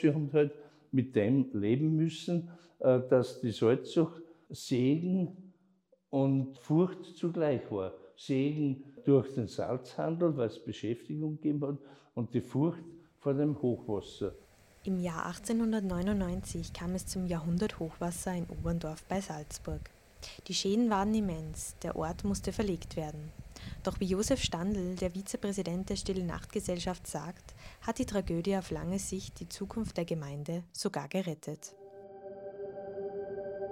Sie haben halt mit dem leben müssen, äh, dass die Salzsucht Segen und Furcht zugleich war. Segen durch den Salzhandel, weil es Beschäftigung gegeben hat, und die Furcht vor dem Hochwasser. Im Jahr 1899 kam es zum Jahrhunderthochwasser in Oberndorf bei Salzburg. Die Schäden waren immens, der Ort musste verlegt werden. Doch wie Josef Standl, der Vizepräsident der Stille Nachtgesellschaft, sagt, hat die Tragödie auf lange Sicht die Zukunft der Gemeinde sogar gerettet.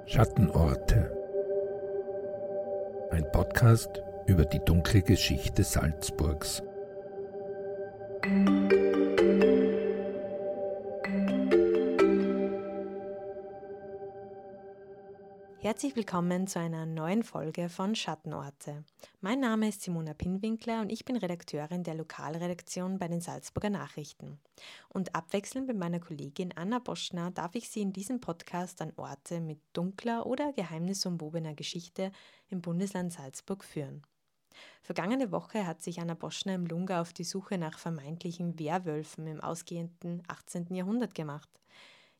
Schattenorte. Ein Podcast über die dunkle Geschichte Salzburgs. Herzlich willkommen zu einer neuen Folge von Schattenorte. Mein Name ist Simona Pinwinkler und ich bin Redakteurin der Lokalredaktion bei den Salzburger Nachrichten. Und abwechselnd mit meiner Kollegin Anna Boschner darf ich Sie in diesem Podcast an Orte mit dunkler oder geheimnisumwobener Geschichte im Bundesland Salzburg führen. Vergangene Woche hat sich Anna Boschner im Lunga auf die Suche nach vermeintlichen Werwölfen im ausgehenden 18. Jahrhundert gemacht.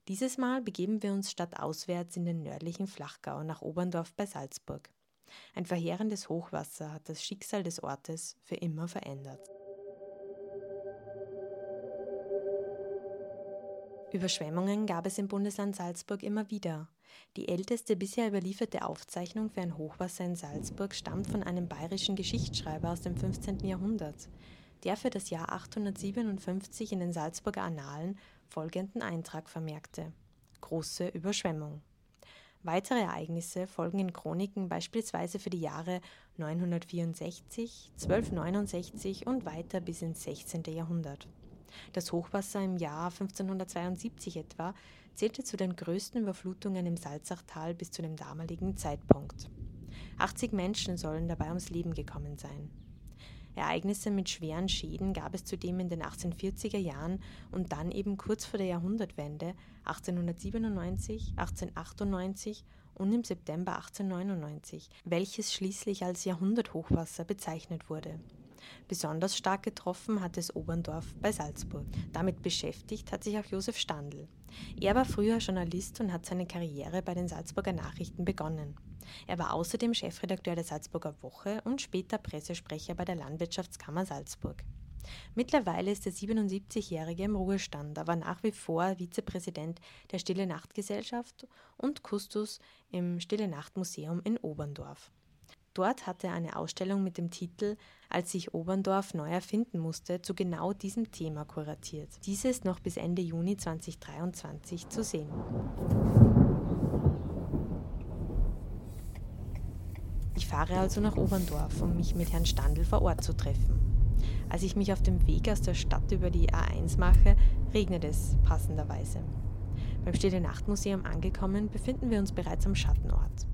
Dieses Mal begeben wir uns stadtauswärts in den nördlichen Flachgau nach Oberndorf bei Salzburg. Ein verheerendes Hochwasser hat das Schicksal des Ortes für immer verändert. Überschwemmungen gab es im Bundesland Salzburg immer wieder. Die älteste bisher überlieferte Aufzeichnung für ein Hochwasser in Salzburg stammt von einem bayerischen Geschichtsschreiber aus dem 15. Jahrhundert, der für das Jahr 857 in den Salzburger Annalen folgenden Eintrag vermerkte: Große Überschwemmung. Weitere Ereignisse folgen in Chroniken beispielsweise für die Jahre 964, 1269 und weiter bis ins 16. Jahrhundert. Das Hochwasser im Jahr 1572 etwa zählte zu den größten Überflutungen im Salzachtal bis zu dem damaligen Zeitpunkt. 80 Menschen sollen dabei ums Leben gekommen sein. Ereignisse mit schweren Schäden gab es zudem in den 1840er Jahren und dann eben kurz vor der Jahrhundertwende 1897, 1898 und im September 1899, welches schließlich als Jahrhunderthochwasser bezeichnet wurde. Besonders stark getroffen hat es Oberndorf bei Salzburg. Damit beschäftigt hat sich auch Josef Standl. Er war früher Journalist und hat seine Karriere bei den Salzburger Nachrichten begonnen. Er war außerdem Chefredakteur der Salzburger Woche und später Pressesprecher bei der Landwirtschaftskammer Salzburg. Mittlerweile ist der 77-Jährige im Ruhestand, aber nach wie vor Vizepräsident der Stille Nacht Gesellschaft und Kustus im Stille Nacht Museum in Oberndorf. Dort hat er eine Ausstellung mit dem Titel Als sich Oberndorf neu erfinden musste zu genau diesem Thema kuratiert. Diese ist noch bis Ende Juni 2023 zu sehen. Fahre also nach Oberndorf, um mich mit Herrn Standl vor Ort zu treffen. Als ich mich auf dem Weg aus der Stadt über die A1 mache, regnet es passenderweise. Beim Stille Nachtmuseum angekommen, befinden wir uns bereits am Schattenort.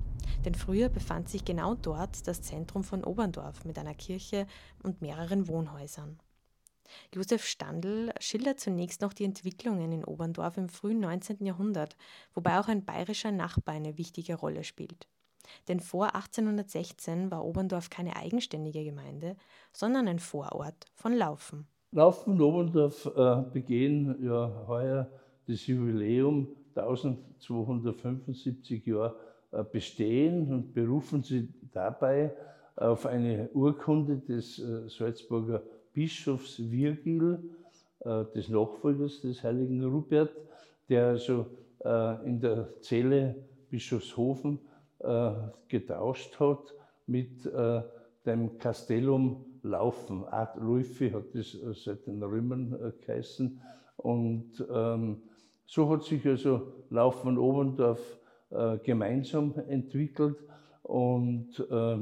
Denn früher befand sich genau dort das Zentrum von Oberndorf mit einer Kirche und mehreren Wohnhäusern. Josef Standl schildert zunächst noch die Entwicklungen in Oberndorf im frühen 19. Jahrhundert, wobei auch ein bayerischer Nachbar eine wichtige Rolle spielt. Denn vor 1816 war Oberndorf keine eigenständige Gemeinde, sondern ein Vorort von Laufen. Laufen und Oberndorf äh, begehen ja heuer das Jubiläum 1275 Jahre äh, bestehen und berufen sie dabei auf eine Urkunde des äh, Salzburger Bischofs Virgil, äh, des Nachfolgers des heiligen Rupert, der also in der Zelle Bischofshofen getauscht hat mit dem Castellum Laufen. Art Luifi hat das seit den Römern geheißen. Und ähm, so hat sich also Laufen Oberndorf äh, gemeinsam entwickelt und äh,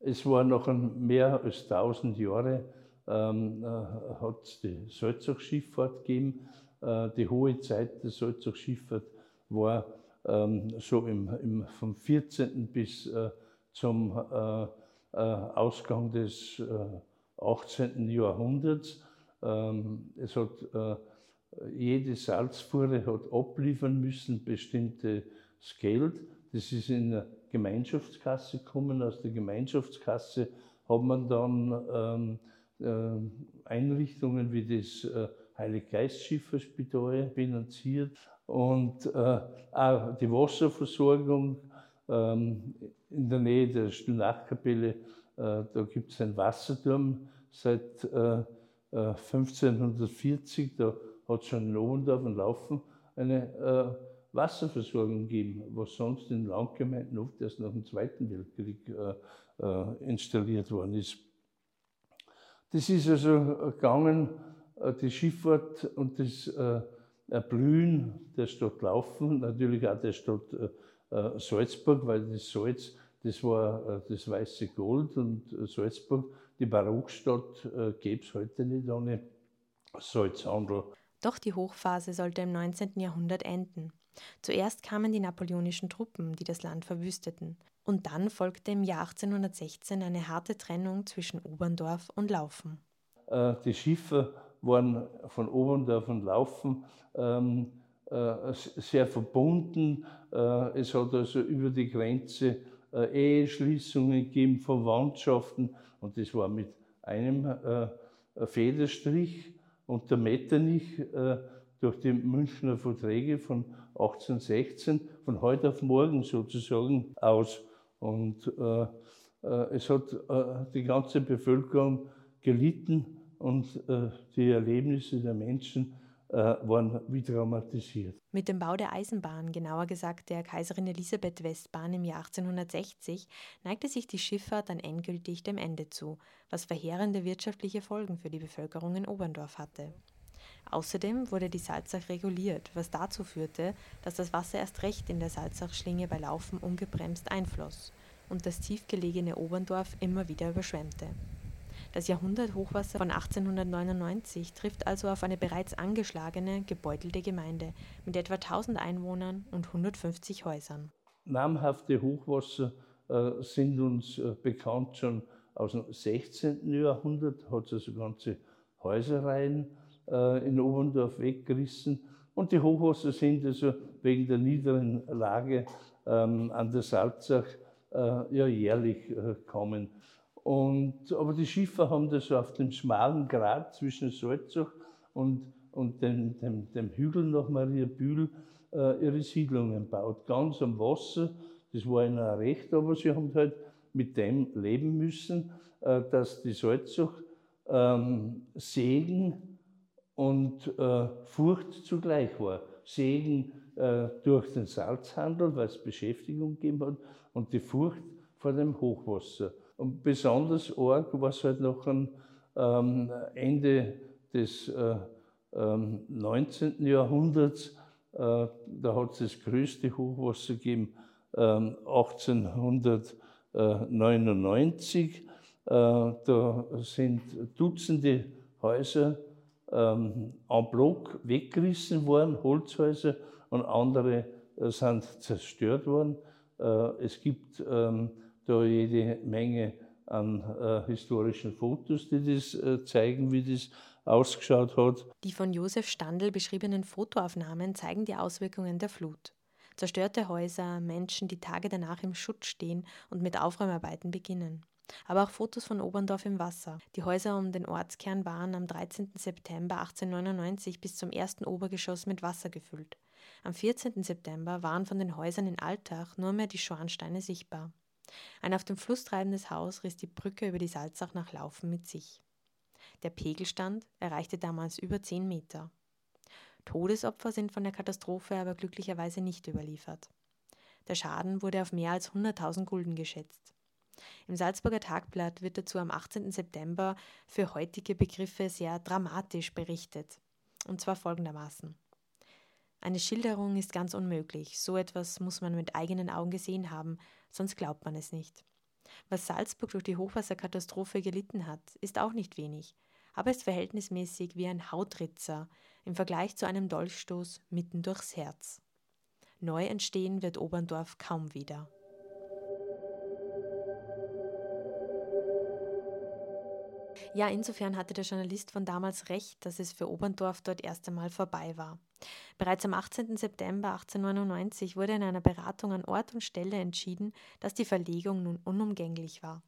es war noch mehr als 1000 Jahre ähm, äh, hat es die Salzachschifffahrt gegeben. Äh, die hohe Zeit der Salzachschifffahrt war ähm, so im, im, vom 14. bis äh, zum äh, Ausgang des 18. Jahrhunderts. Ähm, es hat jede Salzfuhre hat abliefern müssen bestimmtes Geld. Das ist in der Gemeinschaftskasse gekommen. Aus der Gemeinschaftskasse hat man dann ähm, äh, Einrichtungen wie das äh, Heiliggeistschifferspital finanziert und äh, auch die Wasserversorgung ähm, in der Nähe der Stillnachkapelle, äh, da gibt es einen Wasserturm seit äh, 1540, äh, da hat es schon in Oberndorf und Laufen eine äh, Wasserversorgung gegeben, was sonst in Landgemeinden oft erst nach dem Zweiten Weltkrieg äh, installiert worden ist. Das ist also gegangen, die Schifffahrt und das Erblühen der Stadt Laufen, natürlich auch der Stadt äh, Salzburg, weil das Salz, das war das weiße Gold und Salzburg, die Barockstadt, gäbe es heute nicht ohne Salzhandel. Doch die Hochphase sollte im 19. Jahrhundert enden. Zuerst kamen die napoleonischen Truppen, die das Land verwüsteten. Und dann folgte im Jahr 1816 eine harte Trennung zwischen Oberndorf und Laufen. Äh, die Schiffe waren von Oberndorf und Laufen ähm, äh, sehr verbunden. Äh, es hat also über die Grenze Eheschließungen gegeben, Verwandtschaften. Und das war mit einem Federstrich und der Metternich durch die Münchner Verträge von 1816 von heute auf morgen sozusagen aus. Und äh, äh, es hat äh, die ganze Bevölkerung gelitten und äh, die Erlebnisse der Menschen äh, waren wie traumatisiert. Mit dem Bau der Eisenbahn, genauer gesagt der Kaiserin Elisabeth Westbahn im Jahr 1860, neigte sich die Schifffahrt dann endgültig dem Ende zu, was verheerende wirtschaftliche Folgen für die Bevölkerung in Oberndorf hatte. Außerdem wurde die Salzach reguliert, was dazu führte, dass das Wasser erst recht in der Salzachschlinge bei Laufen ungebremst einfloss und das tiefgelegene Oberndorf immer wieder überschwemmte. Das Jahrhunderthochwasser von 1899 trifft also auf eine bereits angeschlagene, gebeutelte Gemeinde mit etwa 1000 Einwohnern und 150 Häusern. Namhafte Hochwasser äh, sind uns äh, bekannt schon aus dem 16. Jahrhundert, hat es also ganze Häuserreihen äh, in Oberndorf weggerissen. Und die Hochwasser sind also wegen der niederen Lage ähm, an der Salzach äh, ja jährlich äh, kommen. Und, aber die Schiffer haben das auf dem schmalen Grat zwischen Salzach und, und dem, dem, dem Hügel nach Mariabühl äh, ihre Siedlungen gebaut. Ganz am Wasser, das war ihnen auch recht, aber sie haben halt mit dem leben müssen, äh, dass die Salzach ähm, Segen und äh, Furcht zugleich war. Segen äh, durch den Salzhandel, weil es Beschäftigung gegeben hat, und die Furcht vor dem Hochwasser. Und besonders arg war es halt noch am ähm, Ende des äh, ähm, 19. Jahrhunderts. Äh, da hat es das größte Hochwasser gegeben, 1899. Ähm, äh, da sind Dutzende Häuser ähm, en bloc weggerissen worden, Holzhäuser, und andere äh, sind zerstört worden. Äh, es gibt ähm, da jede Menge an äh, historischen Fotos, die das äh, zeigen, wie das ausgeschaut hat. Die von Josef Standl beschriebenen Fotoaufnahmen zeigen die Auswirkungen der Flut. Zerstörte Häuser, Menschen, die Tage danach im Schutt stehen und mit Aufräumarbeiten beginnen aber auch Fotos von Oberndorf im Wasser. Die Häuser um den Ortskern waren am 13. September 1899 bis zum ersten Obergeschoss mit Wasser gefüllt. Am 14. September waren von den Häusern in Altach nur mehr die Schornsteine sichtbar. Ein auf dem Fluss treibendes Haus riss die Brücke über die Salzach nach Laufen mit sich. Der Pegelstand erreichte damals über 10 Meter. Todesopfer sind von der Katastrophe aber glücklicherweise nicht überliefert. Der Schaden wurde auf mehr als 100.000 Gulden geschätzt. Im Salzburger Tagblatt wird dazu am 18. September für heutige Begriffe sehr dramatisch berichtet. Und zwar folgendermaßen. Eine Schilderung ist ganz unmöglich, so etwas muss man mit eigenen Augen gesehen haben, sonst glaubt man es nicht. Was Salzburg durch die Hochwasserkatastrophe gelitten hat, ist auch nicht wenig, aber ist verhältnismäßig wie ein Hautritzer im Vergleich zu einem Dolchstoß mitten durchs Herz. Neu entstehen wird Oberndorf kaum wieder. Ja, insofern hatte der Journalist von damals recht, dass es für Oberndorf dort erst einmal vorbei war. Bereits am 18. September 1899 wurde in einer Beratung an Ort und Stelle entschieden, dass die Verlegung nun unumgänglich war.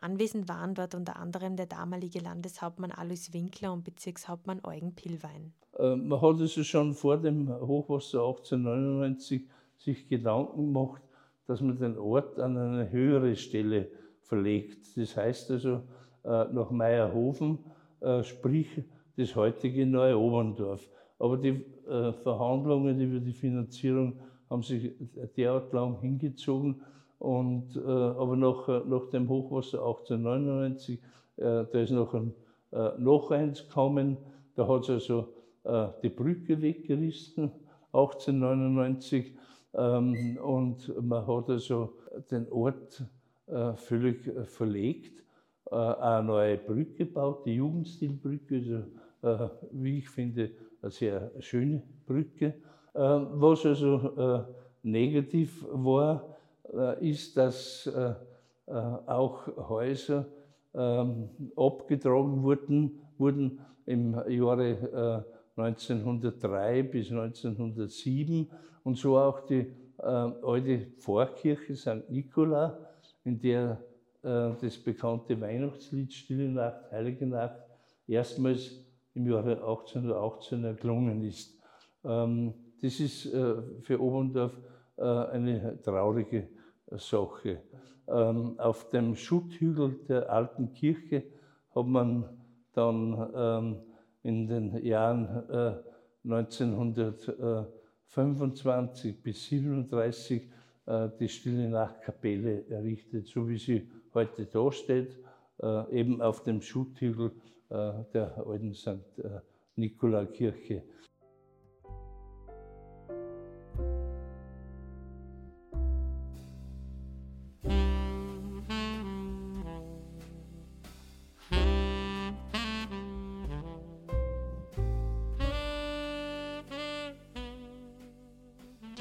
Anwesend waren dort unter anderem der damalige Landeshauptmann Alois Winkler und Bezirkshauptmann Eugen Pillwein. Äh, man hat also schon vor dem Hochwasser 1899 sich Gedanken gemacht, dass man den Ort an eine höhere Stelle verlegt. Das heißt also äh, nach Meierhofen, äh, sprich das heutige Neu-Oberndorf. Aber die Verhandlungen über die Finanzierung haben sich derart lang hingezogen, und, äh, aber nach, nach dem Hochwasser 1899, äh, da ist noch, ein, äh, noch eins gekommen, da hat es also äh, die Brücke weggerissen, 1899. Ähm, und man hat also den Ort äh, völlig äh, verlegt, eine neue Brücke gebaut, die Jugendstilbrücke, also, wie ich finde, eine sehr schöne Brücke. was also negativ war, äh, ist, dass äh, äh, auch Häuser ähm, abgetragen wurden, wurden im Jahre 1903 bis 1907 und so auch die alte Pfarrkirche St. Nikola, in der das bekannte Weihnachtslied Stille Nacht, Heilige Nacht erstmals im Jahre 1818 erklungen ist. Ähm, das ist für Oberndorf eine traurige Sache. Ähm, auf dem Schutthügel der alten Kirche hat man dann ähm, in den Jahren äh, 1925 bis 1937 äh, die Stille Nachtkapelle errichtet, so wie sie heute da steht, äh, eben auf dem Schutthügel äh, der alten St. Äh, Nikola Kirche.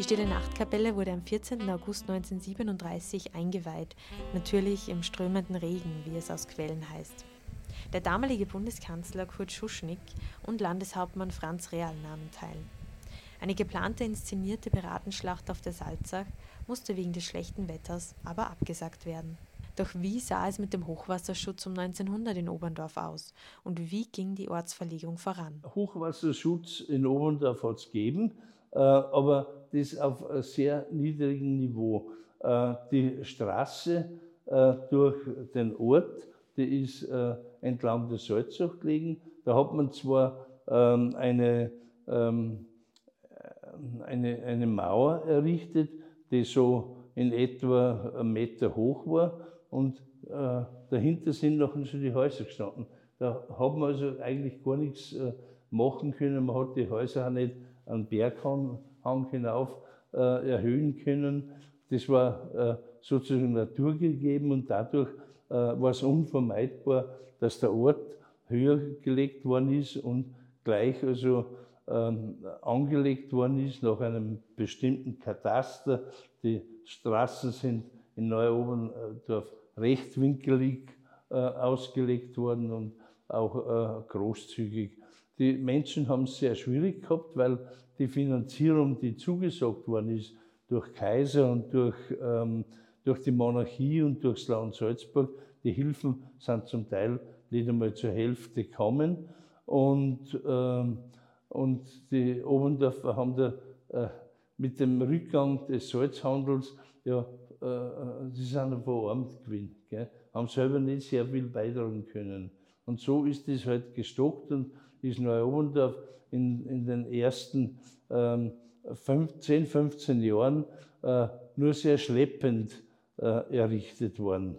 Stille Nachtkapelle wurde am 14. August 1937 eingeweiht, natürlich im strömenden Regen, wie es aus Quellen heißt. Der damalige Bundeskanzler Kurt Schuschnigg und Landeshauptmann Franz Real nahmen teil. Eine geplante inszenierte Piratenschlacht auf der Salzach musste wegen des schlechten Wetters aber abgesagt werden. Doch wie sah es mit dem Hochwasserschutz um 1900 in Oberndorf aus und wie ging die Ortsverlegung voran? Hochwasserschutz in Oberndorf hat es gegeben. Äh, aber das auf sehr niedrigen Niveau. Äh, die Straße äh, durch den Ort, die ist entlang der Salzach gelegen. Da hat man zwar ähm, eine, ähm, eine, eine Mauer errichtet, die so in etwa einen Meter hoch war und dahinter sind noch schon die Häuser gestanden. Da hat man also eigentlich gar nichts machen können. Man hat die Häuser auch nicht einen Berghang hinauf äh, erhöhen können. Das war äh, sozusagen naturgegeben und dadurch äh, war es unvermeidbar, dass der Ort höher gelegt worden ist und gleich also ähm, angelegt worden ist nach einem bestimmten Kataster. Die Straßen sind in Neu-Oberndorf rechtwinkelig äh, ausgelegt worden und auch äh, großzügig die Menschen haben es sehr schwierig gehabt, weil die Finanzierung, die zugesagt worden ist durch Kaiser und durch, ähm, durch die Monarchie und durch das Land Salzburg, die Hilfen sind zum Teil nicht einmal zur Hälfte gekommen. Und, ähm, und die Oberndorfer haben da äh, mit dem Rückgang des Salzhandels, ja, äh, sie sind verarmt gewesen, gell, haben selber nicht sehr viel beitragen können. Und so ist es halt gestockt und ist Neu-Oberndorf in, in den ersten ähm, 10, 15 Jahren äh, nur sehr schleppend äh, errichtet worden.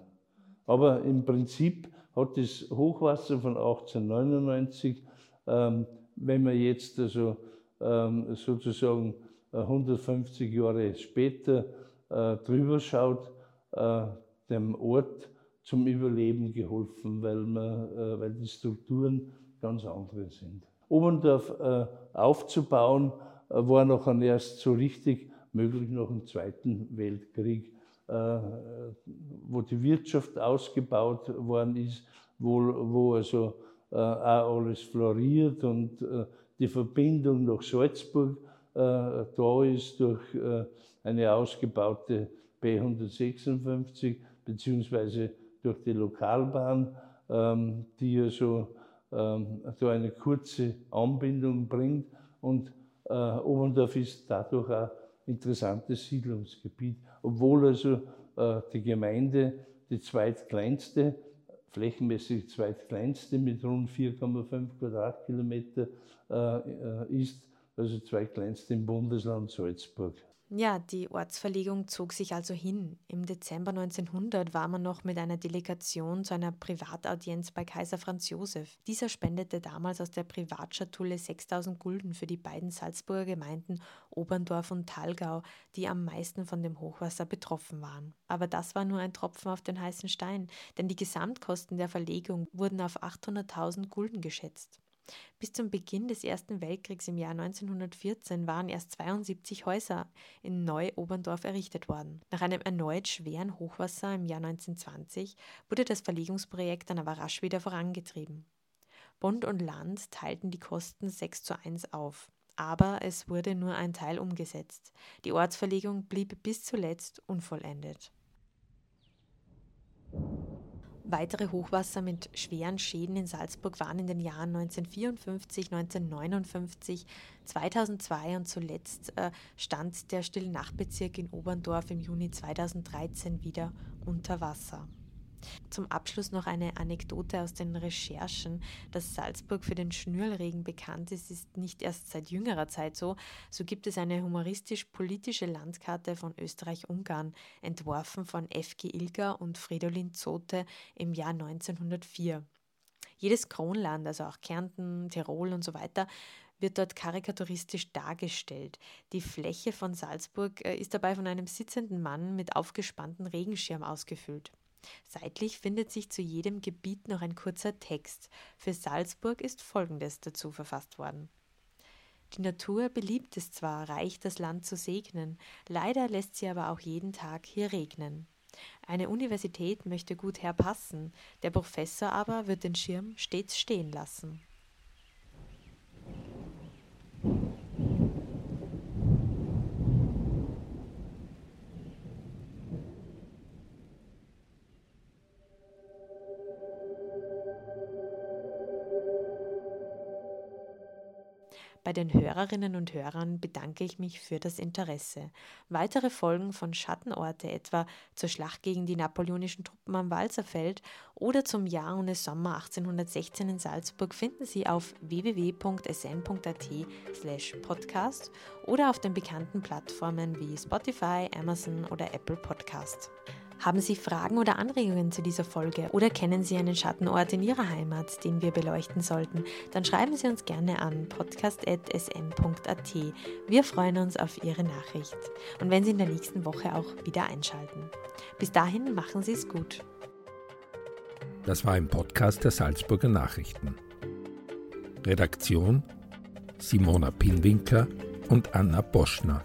Aber im Prinzip hat das Hochwasser von 1899, ähm, wenn man jetzt also ähm, sozusagen 150 äh, Jahre später äh, drüber schaut, äh, dem Ort zum Überleben geholfen, weil, man, äh, weil die Strukturen ganz andere sind. Oberndorf äh, aufzubauen, äh, war noch erst so richtig möglich nach dem Zweiten Weltkrieg, wo die Wirtschaft ausgebaut worden ist, wo, wo also äh, auch alles floriert und äh, die Verbindung nach Salzburg äh, da ist durch eine ausgebaute B156 beziehungsweise durch die Lokalbahn, ähm, die schon ähm, so eine kurze Anbindung bringt. Und äh, Oberndorf ist dadurch auch interessantes Siedlungsgebiet, obwohl also äh, die Gemeinde die zweitkleinste, flächenmäßig zweitkleinste mit rund 4,5 Quadratkilometer äh, ist, also zweitkleinste im Bundesland Salzburg. Ja, die Ortsverlegung zog sich also hin. Im Dezember 1900 war man noch mit einer Delegation zu einer Privataudienz bei Kaiser Franz Josef. Dieser spendete damals aus der Privatschatulle 6000 Gulden für die beiden Salzburger Gemeinden Oberndorf und Thalgau, die am meisten von dem Hochwasser betroffen waren. Aber das war nur ein Tropfen auf den heißen Stein, denn die Gesamtkosten der Verlegung wurden auf 800.000 Gulden geschätzt. Bis zum Beginn des Ersten Weltkriegs im Jahr 1914 waren erst 72 Häuser in Neu-Oberndorf errichtet worden. Nach einem erneut schweren Hochwasser im Jahr 1920 wurde das Verlegungsprojekt dann aber rasch wieder vorangetrieben. Bund und Land teilten die Kosten 6 zu 1 auf. Aber es wurde nur ein Teil umgesetzt. Die Ortsverlegung blieb bis zuletzt unvollendet. Weitere Hochwasser mit schweren Schäden in Salzburg waren in den Jahren 1954, 1959, 2002 und zuletzt äh, stand der Stille-Nacht-Bezirk in Oberndorf im Juni 2013 wieder unter Wasser. Zum Abschluss noch eine Anekdote aus den Recherchen. Dass Salzburg für den Schnürlregen bekannt ist, ist nicht erst seit jüngerer Zeit so. So gibt es eine humoristisch-politische Landkarte von Österreich-Ungarn, entworfen von F.G. Ilger und Fridolin Zote im Jahr 1904. Jedes Kronland, also auch Kärnten, Tirol und so weiter, wird dort karikaturistisch dargestellt. Die Fläche von Salzburg äh, ist dabei von einem sitzenden Mann mit aufgespannten Regenschirm ausgefüllt. Seitlich findet sich zu jedem Gebiet noch ein kurzer Text. Für Salzburg ist Folgendes dazu verfasst worden. Die Natur beliebt es zwar, reich das Land zu segnen, leider lässt sie aber auch jeden Tag hier regnen. Eine Universität möchte gut herpassen, der Professor aber wird den Schirm stets stehen lassen. Bei den Hörerinnen und Hörern bedanke ich mich für das Interesse. Weitere Folgen von Schattenorte, etwa zur Schlacht gegen die napoleonischen Truppen am Walserfeld oder zum Jahr ohne Sommer 1816 in Salzburg, finden Sie auf www.sn.at/slash podcast oder auf den bekannten Plattformen wie Spotify, Amazon oder Apple Podcast. Haben Sie Fragen oder Anregungen zu dieser Folge oder kennen Sie einen Schattenort in Ihrer Heimat, den wir beleuchten sollten? Dann schreiben Sie uns gerne an podcast.sn.at. Wir freuen uns auf Ihre Nachricht und wenn Sie in der nächsten Woche auch wieder einschalten. Bis dahin machen Sie es gut. Das war ein Podcast der Salzburger Nachrichten. Redaktion Simona Pinwinkler und Anna Boschner.